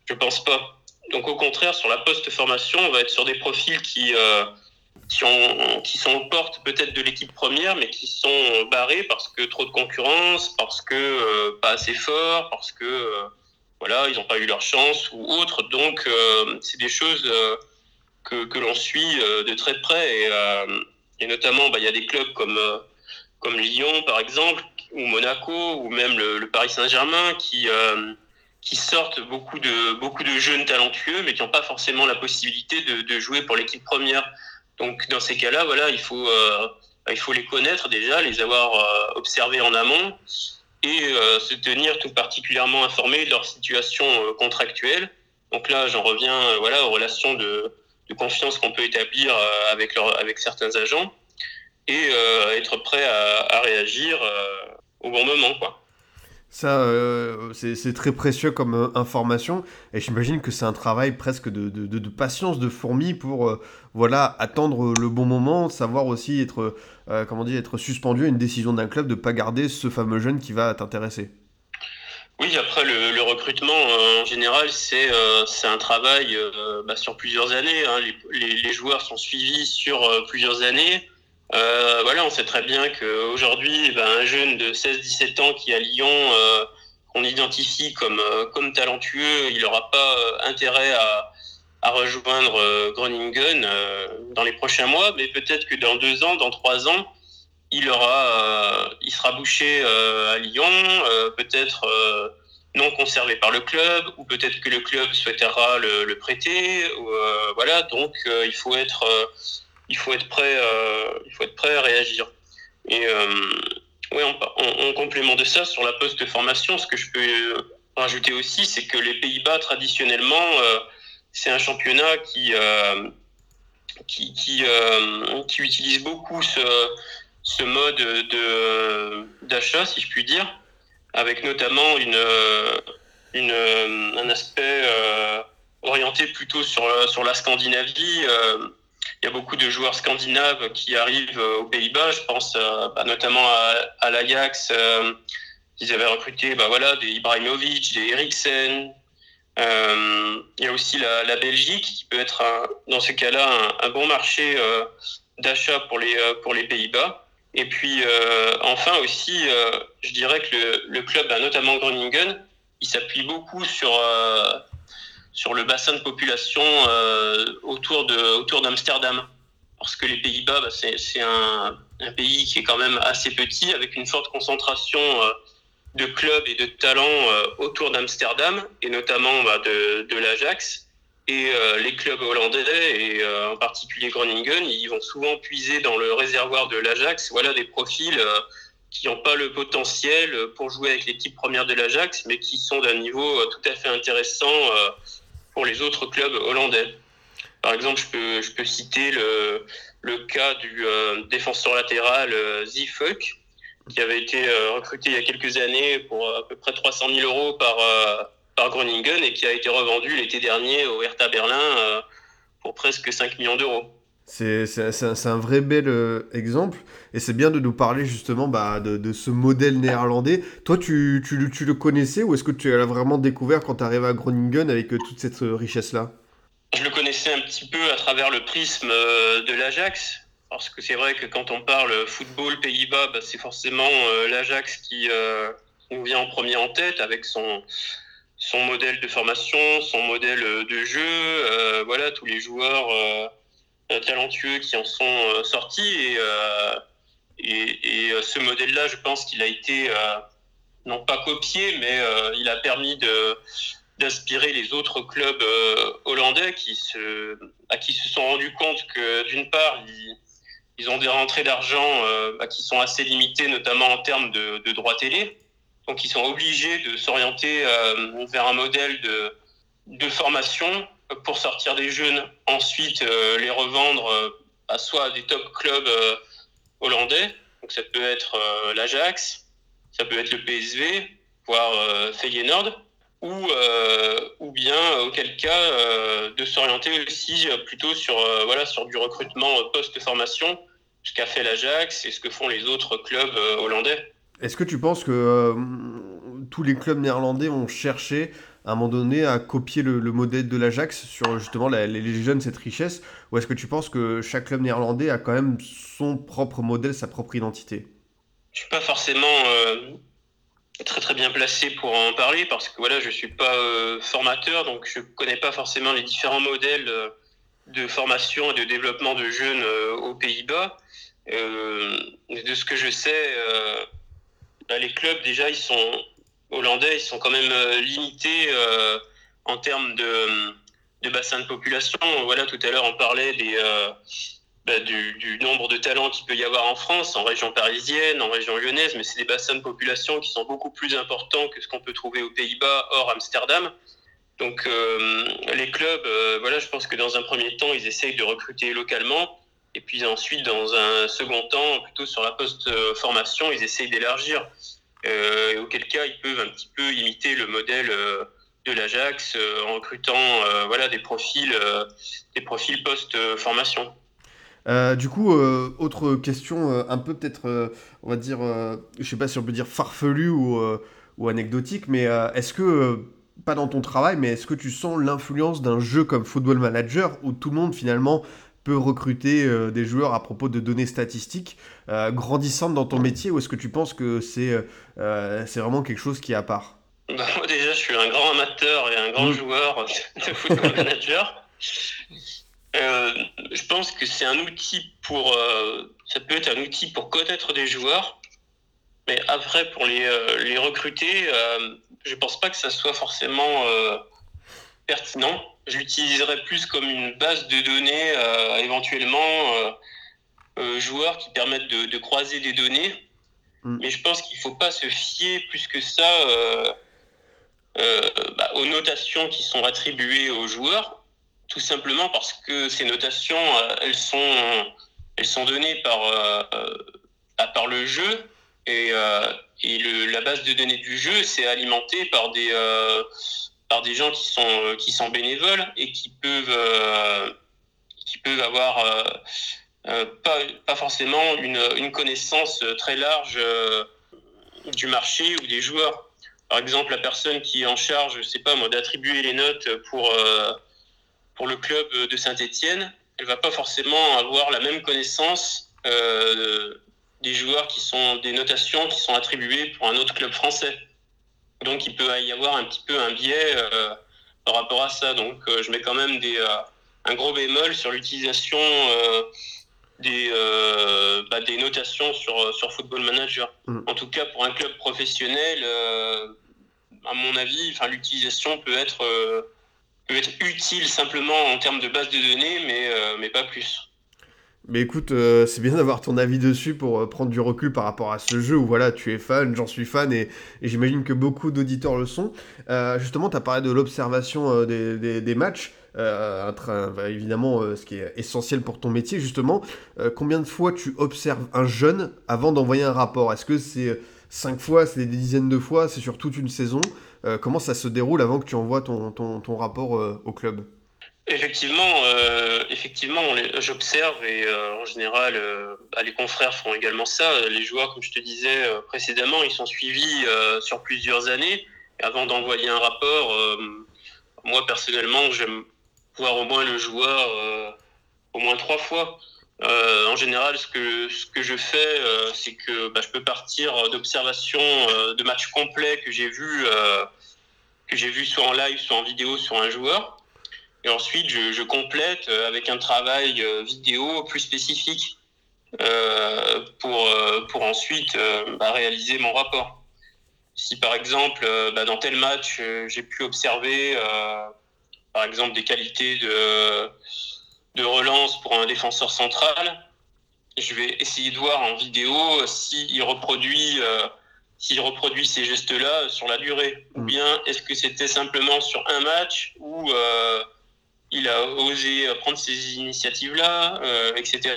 Je pense pas. Donc au contraire, sur la post-formation, on va être sur des profils qui qui, qui sont aux portes peut-être de l'équipe première, mais qui sont barrés parce que trop de concurrence, parce que euh, pas assez fort, parce que euh, voilà, ils n'ont pas eu leur chance ou autre. Donc, euh, c'est des choses que, que l'on suit de très près. Et, notamment, bah, il y a des clubs comme, comme Lyon, par exemple, ou Monaco, ou même le, Paris Saint-Germain, qui qui sortent beaucoup de, beaucoup de jeunes talentueux, mais qui n'ont pas forcément la possibilité de jouer pour l'équipe première. Donc dans ces cas-là, voilà, il faut, euh, il faut les connaître déjà, les avoir euh, observés en amont et euh, se tenir tout particulièrement informé de leur situation contractuelle. Donc là, j'en reviens voilà, aux relations de, confiance qu'on peut établir avec, leur, avec certains agents et être prêt à, réagir au bon moment. Ça, c'est très précieux comme information. Et j'imagine que c'est un travail presque de, patience, de fourmi pour voilà, attendre le bon moment, savoir aussi être, comment dire, être suspendu à une décision d'un club de ne pas garder ce fameux jeune qui va t'intéresser. Oui, après le, recrutement en général, c'est un travail bah, sur plusieurs années. Hein. Les, joueurs sont suivis sur plusieurs années. Euh, voilà, on sait très bien qu'aujourd'hui, ben, un jeune de 16-17 ans qui est à Lyon, euh, qu'on identifie comme, euh, comme talentueux, il n'aura pas euh, intérêt à, à rejoindre Groningen dans les prochains mois, mais peut-être que dans deux ans, dans trois ans, il aura, il sera bouché à Lyon, peut-être non conservé par le club, ou peut-être que le club souhaitera le, prêter. voilà, donc il faut être il faut être prêt, euh, il faut être prêt à réagir. Et euh, oui, en, complément de ça, sur la poste formation, ce que je peux rajouter aussi, c'est que les Pays-Bas, traditionnellement, euh, c'est un championnat qui, qui, qui, qui, utilise beaucoup ce, ce mode de, d'achat, si je puis dire, avec notamment une, une, un aspect orienté plutôt sur, sur la Scandinavie il y a beaucoup de joueurs scandinaves qui arrivent euh, aux Pays-Bas. Je pense euh, bah, notamment à, l'Ajax, euh, ils avaient recruté bah, voilà, des Ibrahimovic, des Eriksen. Il y a aussi la, Belgique qui peut être, dans ce cas-là, un, bon marché d'achat pour les, pour les Pays-Bas. Et puis, enfin aussi, je dirais que le, le club, bah, notamment Groningen, il s'appuie beaucoup sur sur le bassin de population euh, autour de autour d'Amsterdam parce que les Pays-Bas bah, c'est un, un, pays qui est quand même assez petit avec une forte concentration euh, de clubs et de talents euh, autour d'Amsterdam et notamment bah, de, de l'Ajax. Et les clubs hollandais et en particulier Groningen ils vont souvent puiser dans le réservoir de l'Ajax. Voilà des profils qui n'ont pas le potentiel pour jouer avec l'équipe première de l'Ajax mais qui sont d'un niveau tout à fait intéressant pour les autres clubs hollandais. Par exemple, je peux, je peux citer le, le cas du euh, défenseur latéral euh, Zifuk, qui avait été euh, recruté il y a quelques années pour à peu près 300 000 euros par, par Groningen et qui a été revendu l'été dernier au Hertha Berlin pour presque 5 millions d'euros. C'est un, vrai bel euh, exemple. Et c'est bien de nous parler justement bah, de, ce modèle néerlandais. Toi, tu, tu, tu le connaissais ou est-ce que tu l'as vraiment découvert quand tu arrives à Groningen avec euh, toute cette euh, richesse-là? Je le connaissais un petit peu à travers le prisme de l'Ajax. Parce que c'est vrai que quand on parle football Pays-Bas, bah, c'est forcément l'Ajax qui nous vient en premier en tête avec son, son modèle de formation, son modèle de jeu. voilà, tous les joueurs euh, talentueux qui en sont euh, sortis et, euh, et, et ce modèle-là, je pense qu'il a été non pas copié, mais il a permis de d'inspirer les autres clubs hollandais qui se, à qui se sont rendus compte que d'une part ils, ont des rentrées d'argent bah, qui sont assez limitées, notamment en termes de, de droits télé. Donc ils sont obligés de s'orienter vers un modèle de, de formation pour sortir des jeunes, ensuite euh, les revendre euh, à soit des top clubs euh, hollandais, donc ça peut être l'Ajax, ça peut être le PSV, voire Feyenoord, ou, ou bien auquel cas de s'orienter aussi plutôt sur, voilà, sur du recrutement post-formation, ce qu'a fait l'Ajax et ce que font les autres clubs hollandais. Est-ce que tu penses que tous les clubs néerlandais ont cherché à un moment donné à copier le, modèle de l'Ajax sur justement les jeunes, cette richesse? Ou est-ce que tu penses que chaque club néerlandais a quand même son propre modèle, sa propre identité? Je suis pas forcément euh, très très bien placé pour en parler parce que voilà, je suis pas euh, formateur, donc je connais pas forcément les différents modèles euh, de formation et de développement de jeunes aux Pays-Bas. de ce que je sais, bah, les clubs déjà ils sont hollandais, ils sont quand même euh, limités euh, en termes de, de, bassin de population. Voilà, tout à l'heure, on parlait des, euh, bah, du, nombre de talents qu'il peut y avoir en France, en région parisienne, en région lyonnaise, mais c'est des bassins de population qui sont beaucoup plus importants que ce qu'on peut trouver aux Pays-Bas, hors Amsterdam. Donc les clubs, voilà, je pense que dans un premier temps, ils essayent de recruter localement. Et puis ensuite, dans un second temps, plutôt sur la post-formation, ils essayent d'élargir. Euh, auquel cas ils peuvent un petit peu imiter le modèle euh, de l'Ajax euh, en recrutant voilà, des profils, des profils post-formation. Du coup, autre question un peu peut-être, on va dire, je sais pas si on peut dire farfelu ou, ou anecdotique, mais est-ce que, pas dans ton travail, mais est-ce que tu sens l'influence d'un jeu comme Football Manager où tout le monde finalement peut recruter euh, des joueurs à propos de données statistiques euh, grandissantes dans ton métier ou est-ce que tu penses que c'est euh, c'est vraiment quelque chose qui est à part? Bah, Moi déjà je suis un grand amateur et un grand mm. joueur de football manager. Je pense que c'est un outil pour ça peut être un outil pour connaître des joueurs mais après pour les, les recruter je pense pas que ça soit forcément pertinent je l'utiliserais plus comme une base de données, euh, éventuellement euh, euh, joueurs qui permettent de, croiser des données. Mm. Mais je pense qu'il ne faut pas se fier plus que ça bah, aux notations qui sont attribuées aux joueurs, tout simplement parce que ces notations, elles sont, elles sont données par, par le jeu et, et le, la base de données du jeu, c'est alimenté par des par des gens qui sont, euh, qui sont bénévoles et qui peuvent, euh, qui peuvent avoir euh, pas, pas, forcément une, une, connaissance très large du marché ou des joueurs. Par exemple, la personne qui est en charge, je sais pas moi, d'attribuer les notes pour, pour le club de Saint-Etienne, elle va pas forcément avoir la même connaissance des joueurs qui sont des notations qui sont attribuées pour un autre club français. Donc il peut y avoir un petit peu un biais par rapport à ça. Donc je mets quand même des, un gros bémol sur l'utilisation des, euh, bah, des notations sur, sur Football Manager. Mm. En tout cas, pour un club professionnel, euh, à mon avis, l'utilisation peut être, euh, peut être utile simplement en termes de base de données, mais, mais pas plus. Mais écoute, c'est bien d'avoir ton avis dessus pour prendre du recul par rapport à ce jeu où voilà, tu es fan, j'en suis fan et, j'imagine que beaucoup d'auditeurs le sont. justement, tu as parlé de l'observation des, des, matchs. Euh, bah, évidemment, euh, ce qui est essentiel pour ton métier, justement. Euh, combien de fois tu observes un jeune avant d'envoyer un rapport? Est-ce que c'est 5 fois, c'est des dizaines de fois, c'est sur toute une saison? Comment ça se déroule avant que tu envoies ton, rapport au club? Effectivement, effectivement, j'observe et en général, bah, les confrères font également ça. Les joueurs, comme je te disais précédemment, ils sont suivis sur plusieurs années. Avant d'envoyer un rapport, moi personnellement, j'aime voir au moins le joueur euh, au moins trois fois. Euh, en général, ce que, ce que je fais, euh, c'est que bah, je peux partir d'observation de matchs complets que j'ai vu, que j'ai vu soit en live, soit en vidéo sur un joueur. Et ensuite, je, complète avec un travail vidéo plus spécifique pour, pour ensuite bah, réaliser mon rapport. Si par exemple, bah, dans tel match, j'ai pu observer par exemple des qualités de, de relance pour un défenseur central. Je vais essayer de voir en vidéo s'il reproduit, euh, s'il reproduit ces gestes-là sur la durée. Ou mm. bien est-ce que c'était simplement sur un match où euh, il a osé prendre ces initiatives-là, euh, etc.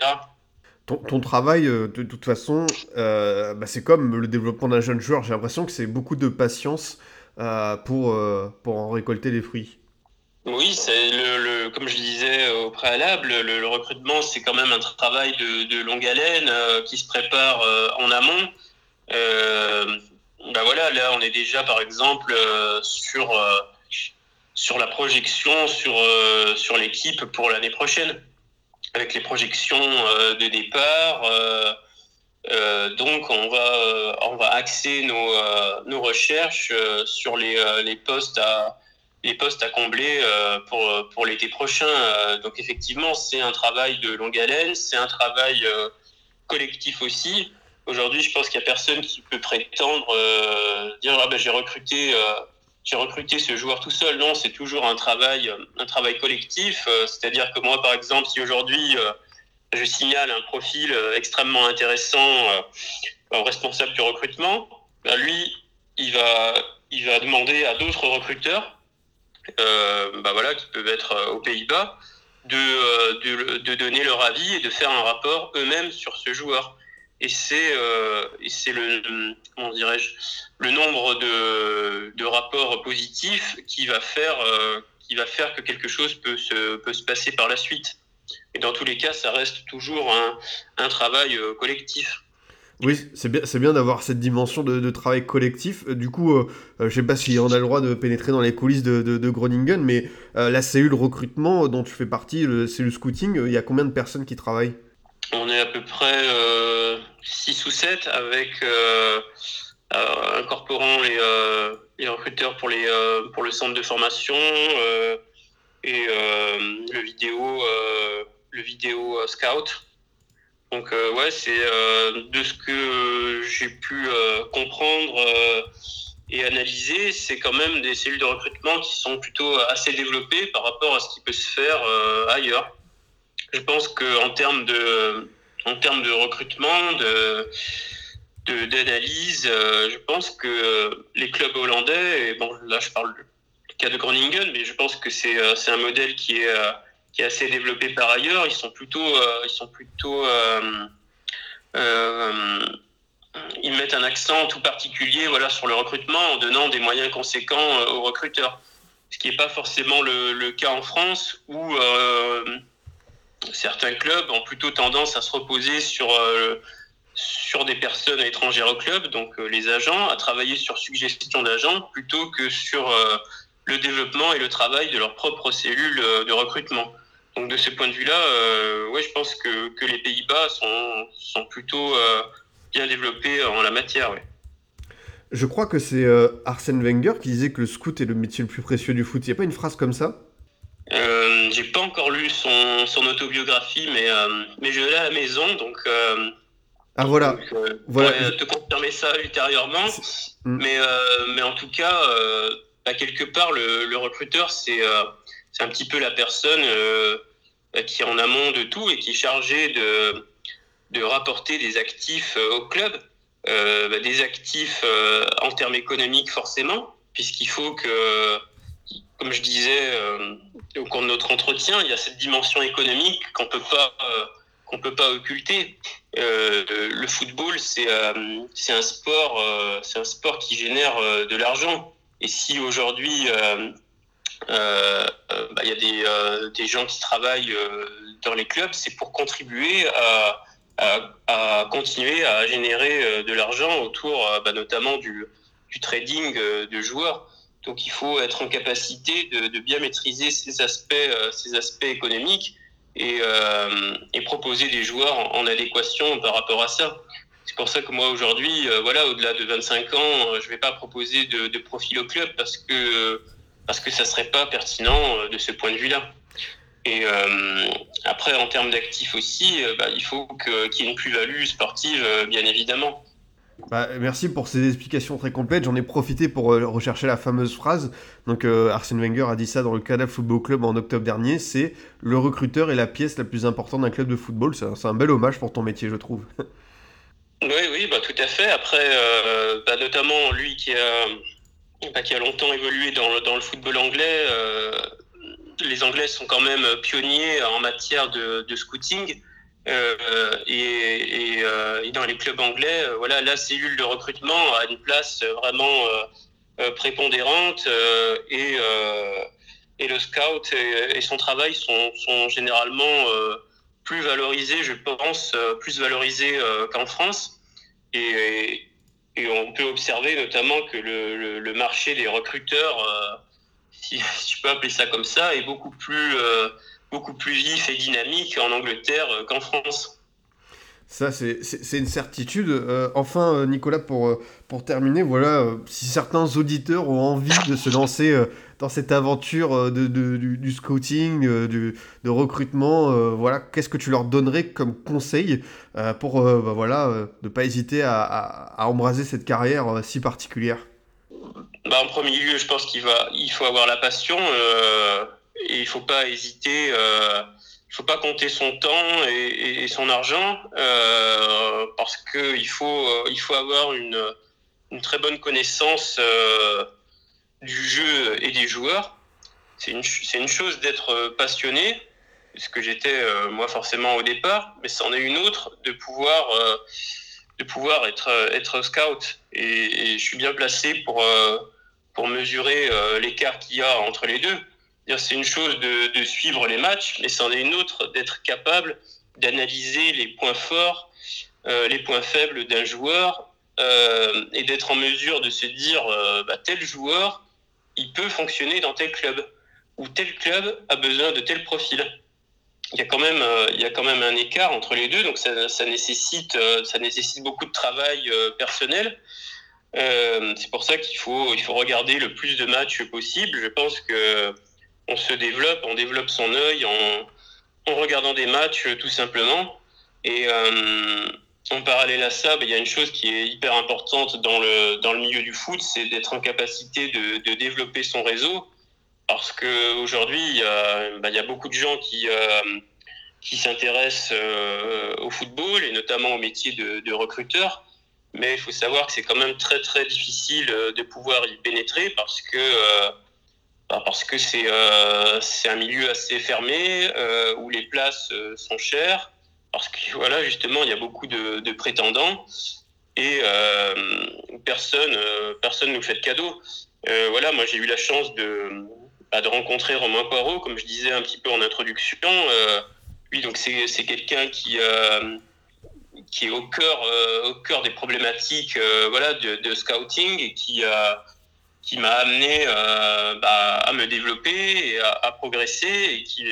Ton, travail, de toute façon, bah, c'est comme le développement d'un jeune joueur. J'ai l'impression que c'est beaucoup de patience pour, pour en récolter les fruits. Oui, c'est le, comme je disais au préalable, le, recrutement, c'est quand même un travail de, longue haleine euh, qui se prépare euh, en amont. Euh, ben voilà, là, on est déjà, par exemple, sur, sur la projection sur, sur l'équipe pour l'année prochaine, avec les projections de départ. donc, on va, on va axer nos, nos recherches sur les, les postes à les postes à combler euh, pour, pour l'été prochain. Euh, donc effectivement, c'est un travail de longue haleine, c'est un travail euh, collectif aussi. Aujourd'hui, je pense qu'il n'y a personne qui peut prétendre dire ah ben j'ai recruté j'ai recruté ce joueur tout seul. Non, c'est toujours un travail un travail collectif. C'est-à-dire que moi, par exemple, si aujourd'hui je signale un profil extrêmement intéressant au responsable du recrutement, ben lui, il va il va demander à d'autres recruteurs euh, bah voilà, qui peuvent être euh, aux Pays-Bas, de, euh, de, donner leur avis et de faire un rapport eux-mêmes sur ce joueur. Et c'est c'est le comment dirais-je le nombre de, de rapports positifs qui va faire qui va faire que quelque chose peut se peut se passer par la suite. Et dans tous les cas, ça reste toujours un, un travail collectif. Oui, c'est bien, bien d'avoir cette dimension de, travail collectif. Euh, du coup, euh, euh, je sais pas si on a le droit de pénétrer dans les coulisses de, Groningen, mais la cellule recrutement dont tu fais partie, le cellule scouting, il y a combien de personnes qui travaillent? On est à peu près 6 ou 7 avec incorporant les, les, recruteurs pour, les, pour le centre de formation et le vidéo, le vidéo scout. Donc euh, ouais, c'est euh, de ce que j'ai pu euh, comprendre et analyser, c'est quand même des cellules de recrutement qui sont plutôt assez développées par rapport à ce qui peut se faire ailleurs. Je pense que en termes de en termes de recrutement, de d'analyse, je pense que les clubs hollandais, et bon là je parle du cas de Groningen, mais je pense que c'est c'est un modèle qui est qui est assez développé par ailleurs. Ils sont plutôt, euh, ils sont plutôt, euh, euh, ils mettent un accent tout particulier, voilà, sur le recrutement en donnant des moyens conséquents aux recruteurs. Ce qui n'est pas forcément le, cas en France où certains clubs ont plutôt tendance à se reposer sur sur des personnes étrangères au club, donc les agents, à travailler sur suggestion d'agents plutôt que sur le développement et le travail de leur propre cellule de recrutement. Donc de ce point de vue-là, ouais, je pense que, que les Pays-Bas sont, sont plutôt bien développés en la matière. Ouais. Je crois que c'est euh, Arsène Wenger qui disait que le scout est le métier le plus précieux du foot. Il n'y a pas une phrase comme ça? Euh, J'ai pas encore lu son, son autobiographie, mais, euh, mais je l'ai à la maison, donc. Euh, ah voilà. voilà. Je te confirmer ça ultérieurement. Mm. Mais, mais en tout cas, bah, quelque part, le, le recruteur, c'est c'est un petit peu la personne qui est en amont de tout et qui est chargée de, de rapporter des actifs au club. Euh, bah, des actifs euh, en termes économiques forcément, puisqu'il faut que, comme je disais euh, au cours de notre entretien, il y a cette dimension économique qu'on peut pas qu'on peut pas occulter. le football, c'est c'est un sport, c'est un sport qui génère de l'argent. Et si aujourd'hui bah, il y a des, des gens qui travaillent dans les clubs, c'est pour contribuer à à, continuer à générer euh, de l'argent autour euh, bah, notamment du, du trading euh, de joueurs. Donc il faut être en capacité de, de bien maîtriser ces aspects, ces aspects économiques et, euh, et, proposer des joueurs en, adéquation par rapport à ça. C'est pour ça que moi aujourd'hui, voilà, au-delà de 25 ans, je ne vais pas proposer de, de, profil au club parce que parce que ça serait pas pertinent de ce point de vue-là. Et euh, après, en termes d'actifs aussi, euh, bah, il faut qu'il y ait une plus-value sportive, euh, bien évidemment. Bah, merci pour ces explications très complètes. J'en ai profité pour rechercher la fameuse phrase. Donc Arsène Wenger a dit ça dans le Canal Football Club en octobre dernier. C'est le recruteur est la pièce la plus importante d'un club de football. C'est un, bel hommage pour ton métier, je trouve. oui, oui, bah, tout à fait. Après, bah, notamment lui qui a, bah, qui a longtemps évolué dans le, dans le football anglais les Anglais sont quand même pionniers en matière de, scouting. Euh, et, euh, et, dans les clubs anglais, euh, voilà, la cellule de recrutement a une place vraiment prépondérante et, et le scout et, son travail sont, sont généralement plus valorisés, je pense, plus valorisés qu'en France. Et, et, observer notamment que le, marché des recruteurs si, je peux appeler ça comme ça, est beaucoup plus, euh, beaucoup plus vif et dynamique en Angleterre euh, qu'en France. Ça, c'est une certitude. Euh, enfin, Nicolas, pour, pour terminer, voilà, si certains auditeurs ont envie de se lancer dans cette aventure de, de du, scouting, du, de recrutement, voilà, qu'est-ce que tu leur donnerais comme conseil pour bah, voilà, ne pas hésiter à, embraser cette carrière si particulière? Bah, en premier lieu, je pense qu'il va, il faut avoir la passion euh, et il faut pas hésiter. Euh, il faut pas compter son temps et, et son argent euh, parce que il faut, euh, il faut avoir une, une très bonne connaissance euh, du jeu et des joueurs. C'est une, une chose d'être passionné, ce que j'étais euh, moi forcément au départ, mais c'en est une autre de pouvoir de pouvoir être, être scout. Et, je suis bien placé pour, euh, pour mesurer euh, l'écart qu'il y a entre les deux. C'est une chose de, de, suivre les matchs, mais c'en est une autre d'être capable d'analyser les points forts, euh, les points faibles d'un joueur euh, et d'être en mesure de se dire euh, bah, tel joueur, il peut fonctionner dans tel club ou tel club a besoin de tel profil. Il y a quand même euh, il y a quand même un écart entre les deux donc ça, nécessite euh, ça nécessite beaucoup de travail euh, personnel. C'est pour ça qu'il faut il faut regarder le plus de matchs possible. Je pense que on se développe on développe son œil en, regardant des matchs tout simplement en parallèle à ça, ben, il y a une chose qui est hyper importante dans le, dans le milieu du foot, c'est d'être en capacité de, de développer son réseau parce qu'aujourd'hui, il, bah, il y a beaucoup de gens qui, euh, qui s'intéressent euh, au football et notamment au métier de, recruteur. Mais il faut savoir que c'est quand même très très difficile euh, de pouvoir y pénétrer parce que bah, parce que c'est un milieu assez fermé où les places sont chères parce que voilà justement il y a beaucoup de, de prétendants et personne personne nous fait de cadeau. voilà moi j'ai eu la chance de bah, de rencontrer Romain Poirot, comme je disais un petit peu en introduction. Euh, lui, donc c'est quelqu'un qui, euh, qui est au cœur, au cœur des problématiques voilà, de, de, scouting et qui, qui m'a amené bah, à me développer et à, progresser et qui,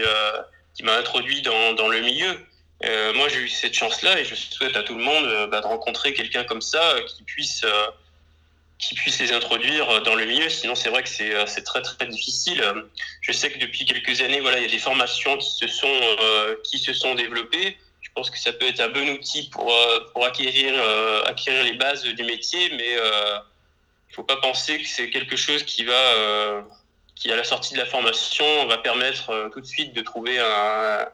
qui m'a introduit dans, dans, le milieu. Moi, j'ai eu cette chance-là et je souhaite à tout le monde bah, de rencontrer quelqu'un comme ça qui puisse qui puisse les introduire dans le milieu. Sinon, c'est vrai que c'est euh, très très difficile. Je sais que depuis quelques années, voilà, il y a des formations qui se sont euh, qui se sont développées. Je pense que ça peut être un bon outil pour euh, pour acquérir acquérir les bases du métier, mais il faut pas penser que c'est quelque chose qui va qui à la sortie de la formation va permettre tout de suite de trouver un,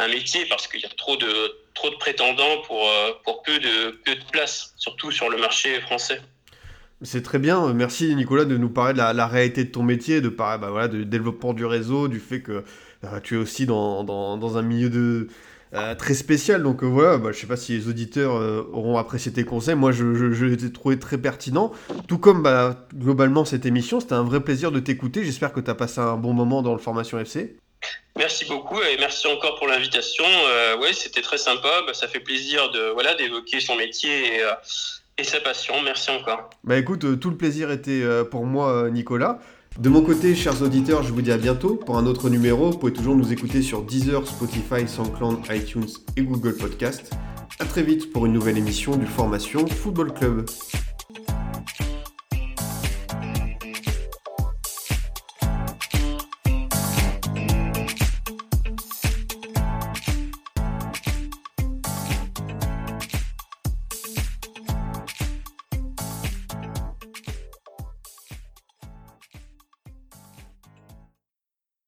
un métier parce qu'il y a trop de trop de prétendants pour pour peu de peu de place, surtout sur le marché français. C'est très bien. Merci Nicolas de nous parler de la, réalité de ton métier, de parler bah, voilà, du développement du réseau, du fait que euh, tu es aussi dans, dans, un milieu de, euh, très spécial. Donc euh, voilà, bah, je sais pas si les auditeurs auront apprécié tes conseils. Moi, je, je, je l'ai trouvé très pertinent. Tout comme bah, globalement cette émission, c'était un vrai plaisir de t'écouter. J'espère que tu as passé un bon moment dans le Formation FC. Merci beaucoup et merci encore pour l'invitation. ouais, c'était très sympa. Bah, ça fait plaisir de voilà d'évoquer son métier et et sa passion. Merci encore. Bah écoute, euh, tout le plaisir était euh, pour moi, euh, Nicolas. De mon côté, chers auditeurs, je vous dis à bientôt pour un autre numéro. Vous pouvez toujours nous écouter sur Deezer, Spotify, SoundCloud, iTunes et Google Podcast. A très vite pour une nouvelle émission du Formation Football Club.